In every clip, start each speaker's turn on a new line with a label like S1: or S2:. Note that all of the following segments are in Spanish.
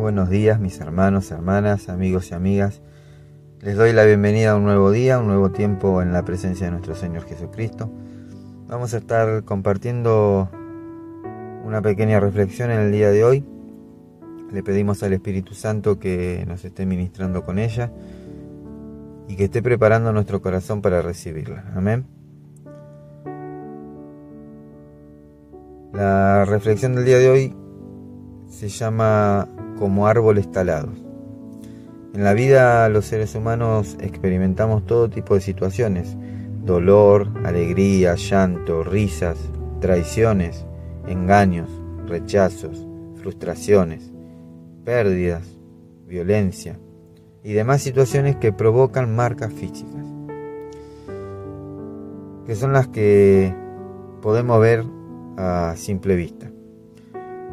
S1: buenos días mis hermanos, hermanas, amigos y amigas. Les doy la bienvenida a un nuevo día, un nuevo tiempo en la presencia de nuestro Señor Jesucristo. Vamos a estar compartiendo una pequeña reflexión en el día de hoy. Le pedimos al Espíritu Santo que nos esté ministrando con ella y que esté preparando nuestro corazón para recibirla. Amén. La reflexión del día de hoy se llama como árboles talados. En la vida los seres humanos experimentamos todo tipo de situaciones, dolor, alegría, llanto, risas, traiciones, engaños, rechazos, frustraciones, pérdidas, violencia y demás situaciones que provocan marcas físicas, que son las que podemos ver a simple vista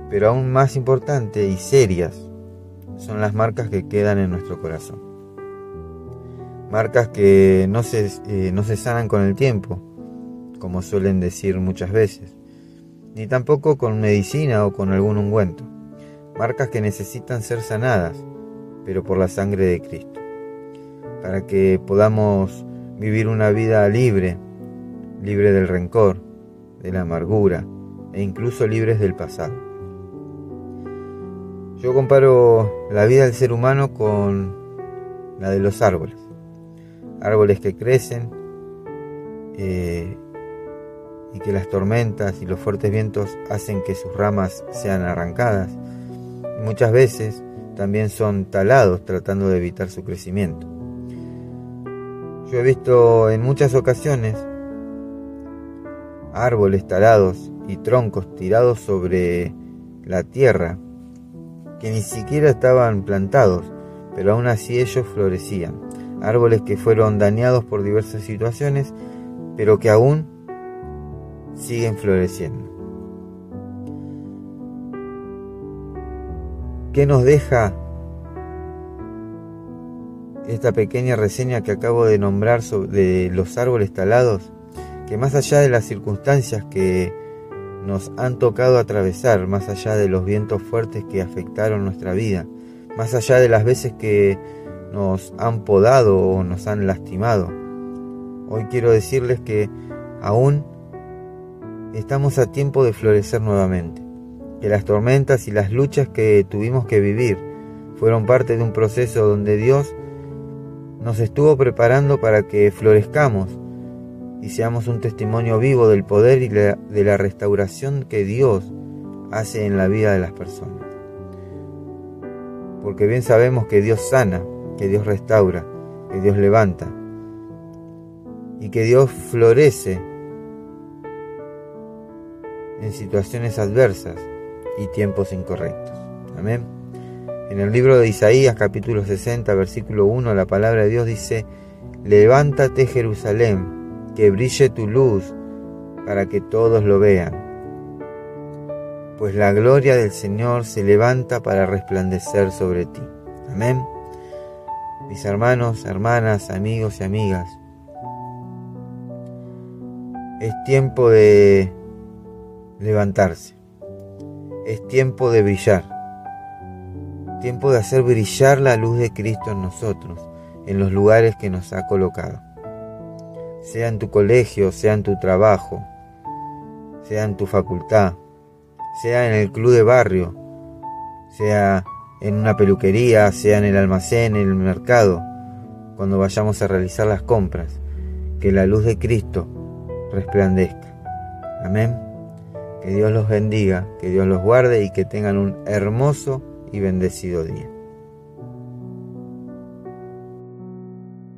S1: pero aún más importante y serias son las marcas que quedan en nuestro corazón. Marcas que no se, eh, no se sanan con el tiempo, como suelen decir muchas veces, ni tampoco con medicina o con algún ungüento. Marcas que necesitan ser sanadas, pero por la sangre de Cristo, para que podamos vivir una vida libre, libre del rencor, de la amargura e incluso libres del pasado. Yo comparo la vida del ser humano con la de los árboles. Árboles que crecen eh, y que las tormentas y los fuertes vientos hacen que sus ramas sean arrancadas. muchas veces también son talados tratando de evitar su crecimiento. Yo he visto en muchas ocasiones árboles talados y troncos tirados sobre la tierra que ni siquiera estaban plantados, pero aún así ellos florecían. Árboles que fueron dañados por diversas situaciones, pero que aún siguen floreciendo. ¿Qué nos deja esta pequeña reseña que acabo de nombrar sobre los árboles talados? Que más allá de las circunstancias que nos han tocado atravesar, más allá de los vientos fuertes que afectaron nuestra vida, más allá de las veces que nos han podado o nos han lastimado. Hoy quiero decirles que aún estamos a tiempo de florecer nuevamente, que las tormentas y las luchas que tuvimos que vivir fueron parte de un proceso donde Dios nos estuvo preparando para que florezcamos y seamos un testimonio vivo del poder y de la restauración que Dios hace en la vida de las personas. Porque bien sabemos que Dios sana, que Dios restaura, que Dios levanta y que Dios florece en situaciones adversas y tiempos incorrectos. Amén. En el libro de Isaías capítulo 60 versículo 1 la palabra de Dios dice, levántate Jerusalén que brille tu luz para que todos lo vean. Pues la gloria del Señor se levanta para resplandecer sobre ti. Amén. Mis hermanos, hermanas, amigos y amigas, es tiempo de levantarse. Es tiempo de brillar. Tiempo de hacer brillar la luz de Cristo en nosotros, en los lugares que nos ha colocado sea en tu colegio, sea en tu trabajo, sea en tu facultad, sea en el club de barrio, sea en una peluquería, sea en el almacén, en el mercado, cuando vayamos a realizar las compras, que la luz de Cristo resplandezca. Amén. Que Dios los bendiga, que Dios los guarde y que tengan un hermoso y bendecido día.